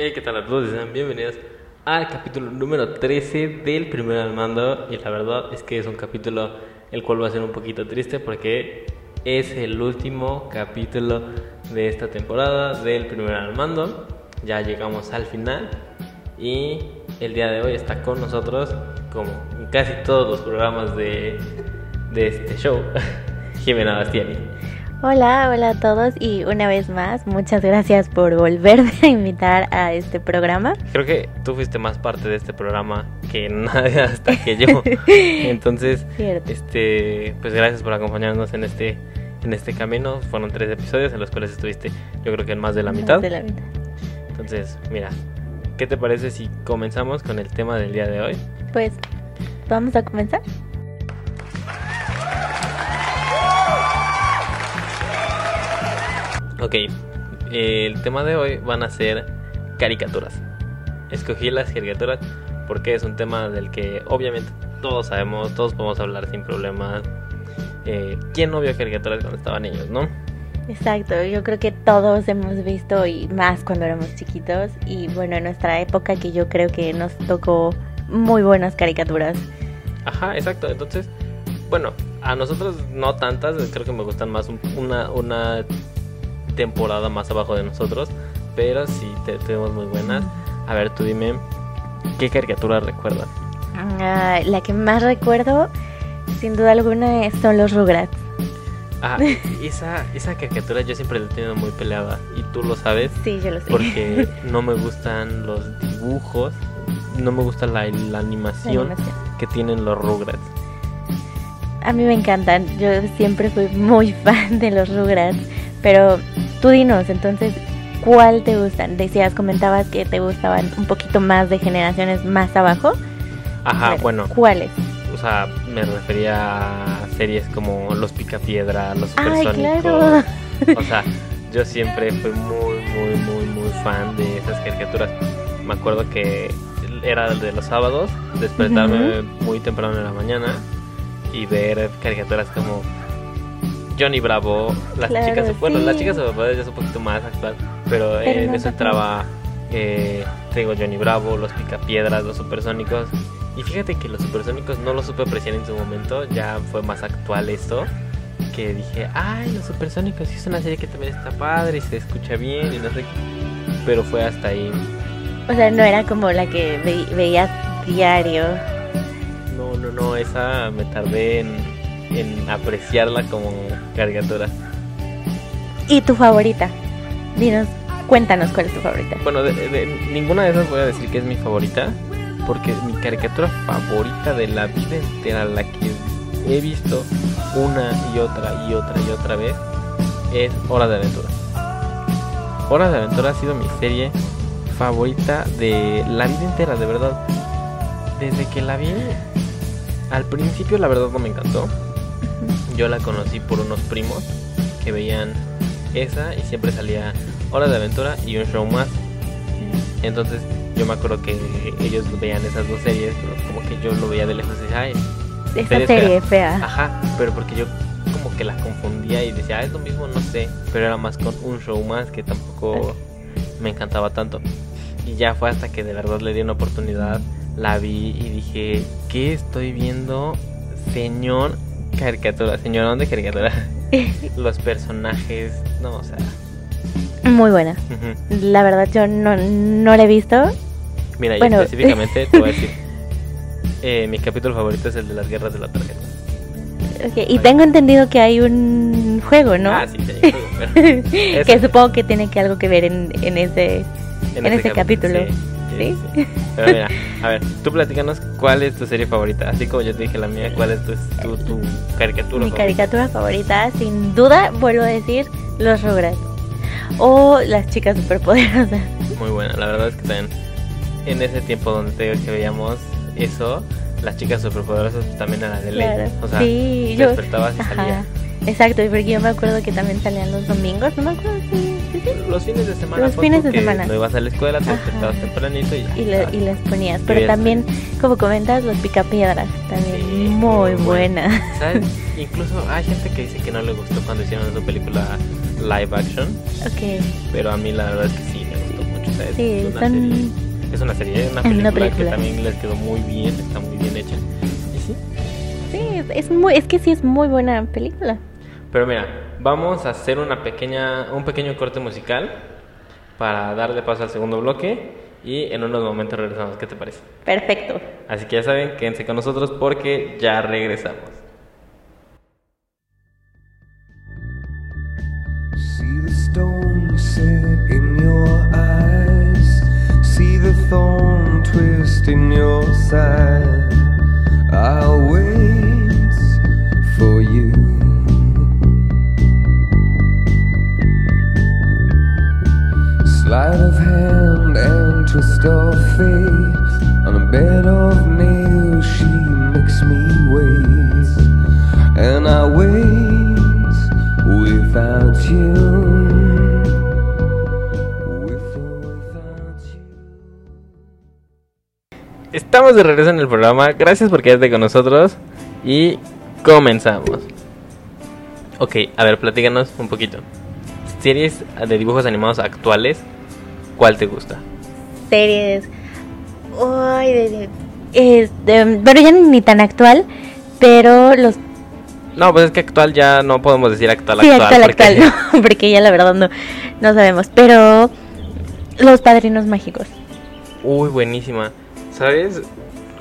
Hey, ¿qué tal a todos? Sean bienvenidos al capítulo número 13 del Primer al Mando. Y la verdad es que es un capítulo el cual va a ser un poquito triste porque es el último capítulo de esta temporada del Primer al Mando. Ya llegamos al final y el día de hoy está con nosotros, como en casi todos los programas de, de este show, Jimena Bastiani. Hola, hola a todos y una vez más, muchas gracias por volverme a invitar a este programa. Creo que tú fuiste más parte de este programa que nadie hasta que yo. Entonces, Cierto. este, pues gracias por acompañarnos en este en este camino. Fueron tres episodios en los cuales estuviste, yo creo que en más de la Más mitad. de la mitad. Entonces, mira, ¿qué te parece si comenzamos con el tema del día de hoy? Pues, vamos a comenzar. Ok, el tema de hoy van a ser caricaturas. Escogí las caricaturas porque es un tema del que obviamente todos sabemos, todos podemos hablar sin problemas. Eh, ¿Quién no vio caricaturas cuando estaban niños, no? Exacto, yo creo que todos hemos visto y más cuando éramos chiquitos y bueno, en nuestra época que yo creo que nos tocó muy buenas caricaturas. Ajá, exacto. Entonces, bueno, a nosotros no tantas, creo que me gustan más un- una, una temporada más abajo de nosotros, pero sí te- tuvimos muy buenas. A ver, tú dime, ¿qué caricatura recuerdas? Ah, la que más recuerdo, sin duda alguna, son los Rugrats. Ah, esa, esa caricatura yo siempre la he tenido muy peleada y tú lo sabes Sí, yo lo sé. porque no me gustan los dibujos, no me gusta la, la La animación animación. que tienen los Rugrats. A mí me encantan, yo siempre fui muy fan de los Rugrats, pero tú dinos, entonces, ¿cuál te gustan? Decías, comentabas que te gustaban un poquito más de generaciones más abajo. Ajá, Ver, bueno, ¿Cuáles? o sea, me refería a series como Los Picapiedra, Los ¡Ay, Supersónicos. claro! O sea, yo siempre fui muy, muy, muy, muy fan de esas caricaturas. Me acuerdo que era el de los sábados, despertarme muy temprano en la mañana y ver caricaturas como Johnny Bravo, las Claro, chicas, bueno, sí. las chicas ya es un poquito más actual, pero, Pero en no eso entraba, eh, te digo, Johnny Bravo, los Picapiedras, los Supersónicos. Y fíjate que los Supersónicos no los supe apreciar en su momento, ya fue más actual esto que dije, ay, los supersónicos, sí es una serie que también está padre y se escucha bien y no sé. Pero fue hasta ahí. O sea, no era como la que ve- veías diario. No, no, no, esa me tardé en, en apreciarla como caricatura. ¿Y tu favorita? Dinos, cuéntanos cuál es tu favorita. Bueno, de, de- ninguna de esas voy a decir que es mi favorita, porque mi caricatura favorita de la vida entera, la que he visto una y otra y otra y otra vez, es Hora de Aventura. Hora de Aventura ha sido mi serie favorita de la vida entera, de verdad. Desde que la vi, al principio la verdad no me encantó. Yo la conocí por unos primos que veían esa y siempre salía Hora de Aventura y un show más. Entonces yo me acuerdo que ellos veían esas dos series, pero como que yo lo veía de lejos y decía, ay, Esa serie serie fea. ajá, pero porque yo como que la confundía y decía, ah, es lo mismo, no sé, pero era más con un show más que tampoco me encantaba tanto. Y ya fue hasta que de verdad le di una oportunidad, la vi y dije, ¿qué estoy viendo, señor caricatura? Señorón de caricatura. Los personajes, no, o sea, Muy buena. La verdad yo no, no la he visto. mira, y Bueno. específicamente te voy a decir, eh, mi capítulo favorito es el de las guerras de la tarjeta. Ok, Y tengo entendido que hay un juego, ¿no? Ah, sí, sí, pero que supongo que tiene que algo que ver en, en ese... en ese capítulo. Sí, sí, sí. Pero mira, a ver, tú platícanos cuál es tu serie favorita. Así como yo te dije la mía, cuál es tu, tu, tu caricatura Mi favorita? caricatura favorita, sin duda, vuelvo a decir, Los Rugrats. O Las Chicas Superpoderosas. Muy buena, la verdad es que también en ese tiempo donde te digo que veíamos eso, las chicas superpoderosas pues, también era de ley. Claro. O sea, sí, te yo... despertabas y. Exacto, porque yo me acuerdo que también salían los domingos, no me acuerdo si... sí, sí. Los fines de semana. Los pon fines de que semana. No ibas a la escuela, te despertabas tempranito y ya. Y, y las ponías. Pero veías también, como comentas, los picapiedras. También Sí, muy muy buenas. ¿Sabes? Incluso hay gente que dice que no le gustó cuando hicieron su película live action. ok. Pero a mí la verdad es que sí, me gustó mucho. O sea, es, Sí, una son- serie, es una serie, una película, una que película. también les quedó muy bien, está muy bien hecha. Y sí. Sí, es muy, es que sí es muy buena película. Pero mira, vamos a hacer una pequeña, un pequeño corte musical para darle paso al segundo bloque y en unos momentos regresamos. ¿Qué te parece? Perfecto. Así que ya saben, quédense con nosotros porque ya regresamos. See the stone set in your eyes. See the thorn twist in your side. I'll wait for you. Sleight of hand and twist of fate. On a bed of nails, she makes me wait. And I wait without you. Estamos de regreso en el programa. Gracias por quedarte con nosotros y comenzamos. Ok, a ver, platícanos un poquito. Series de dibujos animados actuales, ¿cuál te gusta? Series. Ay, de- de- este, bueno, ya ni tan actual, pero los. No, pues es que actual ya no podemos decir actual sí, actual. actual, porque- actual, no, porque ya la verdad no, no sabemos. Pero los padrinos mágicos. Uy, buenísima. ¿Sabes?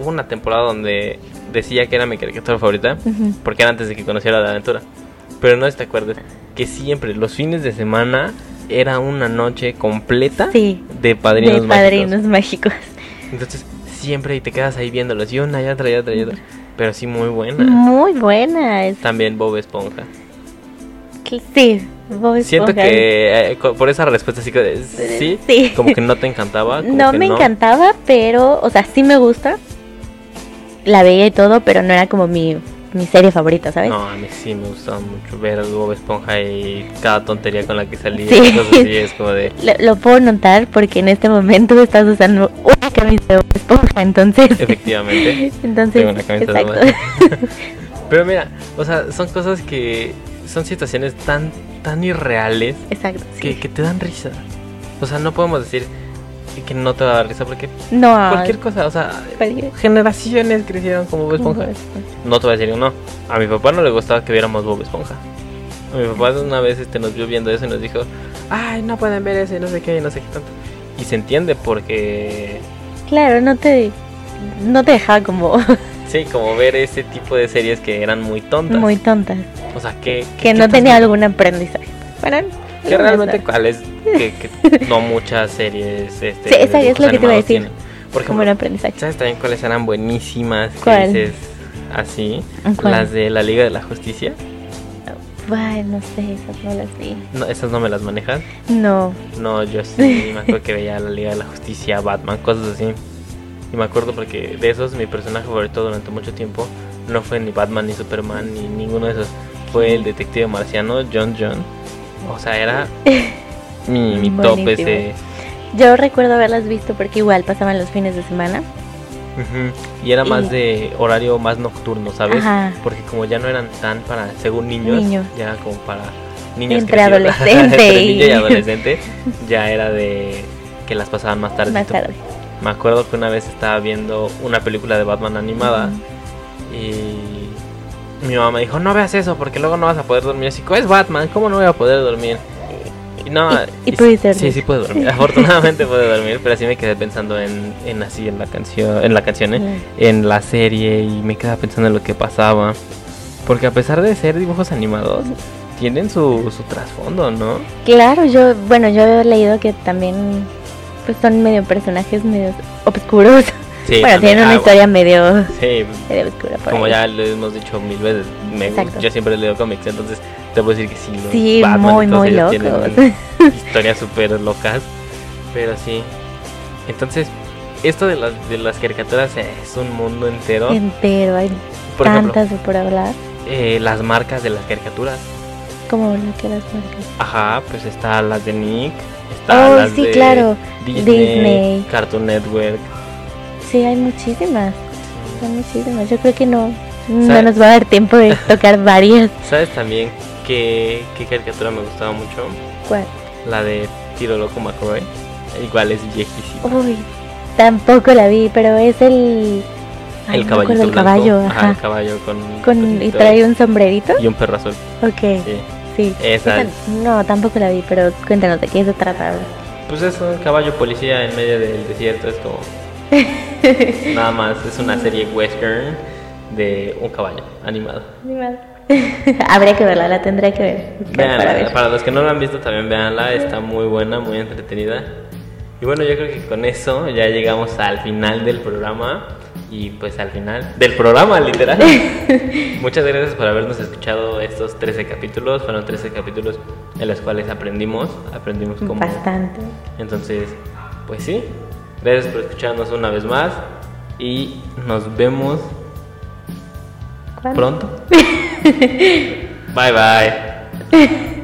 Hubo una temporada donde decía que era mi caricatura favorita, porque era antes de que conociera la aventura. Pero no sé si te acuerdas que siempre, los fines de semana, era una noche completa Sí, de padrinos de mágicos. padrinos mágicos. Entonces, siempre y te quedas ahí viéndolos, y una y otra y otra y otra. Pero sí, muy buena. Muy buena. es- También Bob Esponja. Sí, Bob Siento Esponja. que eh, co- por esa respuesta así que sí, Sí. como que no te encantaba. como No que me encantaba, pero, o sea, sí me gusta. La veía y todo, pero no era como mi, mi serie favorita, ¿sabes? No, a mí sí me gustaba mucho ver Bob Esponja y cada tontería con la que salía. Sí. y cosas así, es como de. Lo, lo puedo notar porque en este momento estás usando una camisa de Bob Esponja, entonces. Efectivamente. entonces, Tengo una camisa de exacto. Pero mira, o sea, son cosas que. Son situaciones tan, tan irreales exacto. que, que te dan risa. O sea, no podemos decir que no te va a dar risa porque No, cualquier cosa, o sea, generaciones crecieron como Bob Esponja. Bob Esponja. No te voy a decir no. A mi papá no le gustaba que viéramos Bob Esponja. A mi papá una vez este, nos vio viendo eso y nos dijo, ay, no pueden ver eso y no sé qué y no sé qué tanto. Y se entiende porque, Claro, no te, no te dejaba como sí, como ver ese tipo de series que eran muy tontas. muy tonta. O sea, que... Que no tenía algún aprendizaje. Bueno, Que realmente cuál es que, que no muchas series este, Sí, esa es lo que te iba a decir. tienen. Por ejemplo, aprendizaje. ¿sabes también cuáles eran buenísimas? ¿Cuál? dices así. ¿Cuál? Las de la Liga de la Justicia. Ay, no sé, esas no las vi. No, esas no me las manejas. No. No, yo sí me acuerdo que veía la Liga de la Justicia, Batman, cosas así. Y me acuerdo porque de esos mi personaje favorito durante mucho tiempo no fue ni Batman ni Superman ni ninguno de esos. Fue el detective marciano John John. O sea, era mi, mi top ese. Yo recuerdo haberlas visto porque igual pasaban los fines de semana. Y era más de horario más nocturno, ¿sabes? Ajá. Porque como ya no eran tan para, según niños, Niños. ya era como para niños Entre adolescente Entre y- niño y adolescente, ya era de que las pasaban más tarde. Más tarde. Me acuerdo que una vez estaba viendo una película de Batman animada y mi mamá me dijo, no veas eso porque luego no vas a poder dormir. Así, es Batman? ¿Cómo no voy a poder dormir? Y no, Y- y s- pudiste Sí, dormir. sí puedo dormir. Afortunadamente puedo dormir, pero así me quedé pensando en, en así, en la canción, en la canción, ¿eh? En la serie y me quedaba pensando en lo que pasaba. Porque a pesar de ser dibujos animados, tienen su, su trasfondo, ¿no? Claro, yo, bueno, yo he leído que también pues son medio personajes medio obscuros. Sí, bueno, tienen una Ah, historia medio, Sí, medio oscura como ahí. ya lo hemos dicho mil veces, me- yo siempre leo cómics, entonces te puedo decir que sí. Sí, Batman muy, muy locos. historias súper locas, pero sí. Entonces, esto de las, de las caricaturas es un mundo entero. Entero, hay Por ejemplo, tantas por hablar. eh, las marcas de las caricaturas. Como lo que las marcas. Ajá, pues está las de Nick, está Oh, las sí, de claro. Disney, Disney. Cartoon Network. Sí, hay muchísimas. Hay muchísimas. Yo creo que no, no nos va a dar tiempo de tocar varias. ¿Sabes también qué, qué caricatura me gustaba mucho? ¿Cuál? La de Tiro Loco McCoy. Igual es viejísimo. Uy, tampoco la vi, pero es el... Ay, el no del blanco. caballo, Ajá, ajá. el caballo con, Con, y trae un sombrerito. y un perro azul. Ok, Sí. sí. Esa. No, tampoco la vi, pero cuéntanos de qué se trata. Pues es un caballo policía en medio del desierto, es como... Nada más, es una serie western de un caballo animado. Habría que verla, la tendré que ver. Véanla, para ver. para los que no la han visto también véanla, está muy buena, muy entretenida. Y bueno, yo creo que con eso ya llegamos al final del programa y pues al final del programa, literal. Muchas gracias por habernos escuchado estos 13 capítulos, fueron 13 capítulos en los cuales aprendimos, aprendimos cómo... Bastante. Entonces, pues sí, gracias por escucharnos una vez más y nos vemos ¿Cuándo? pronto. bye bye.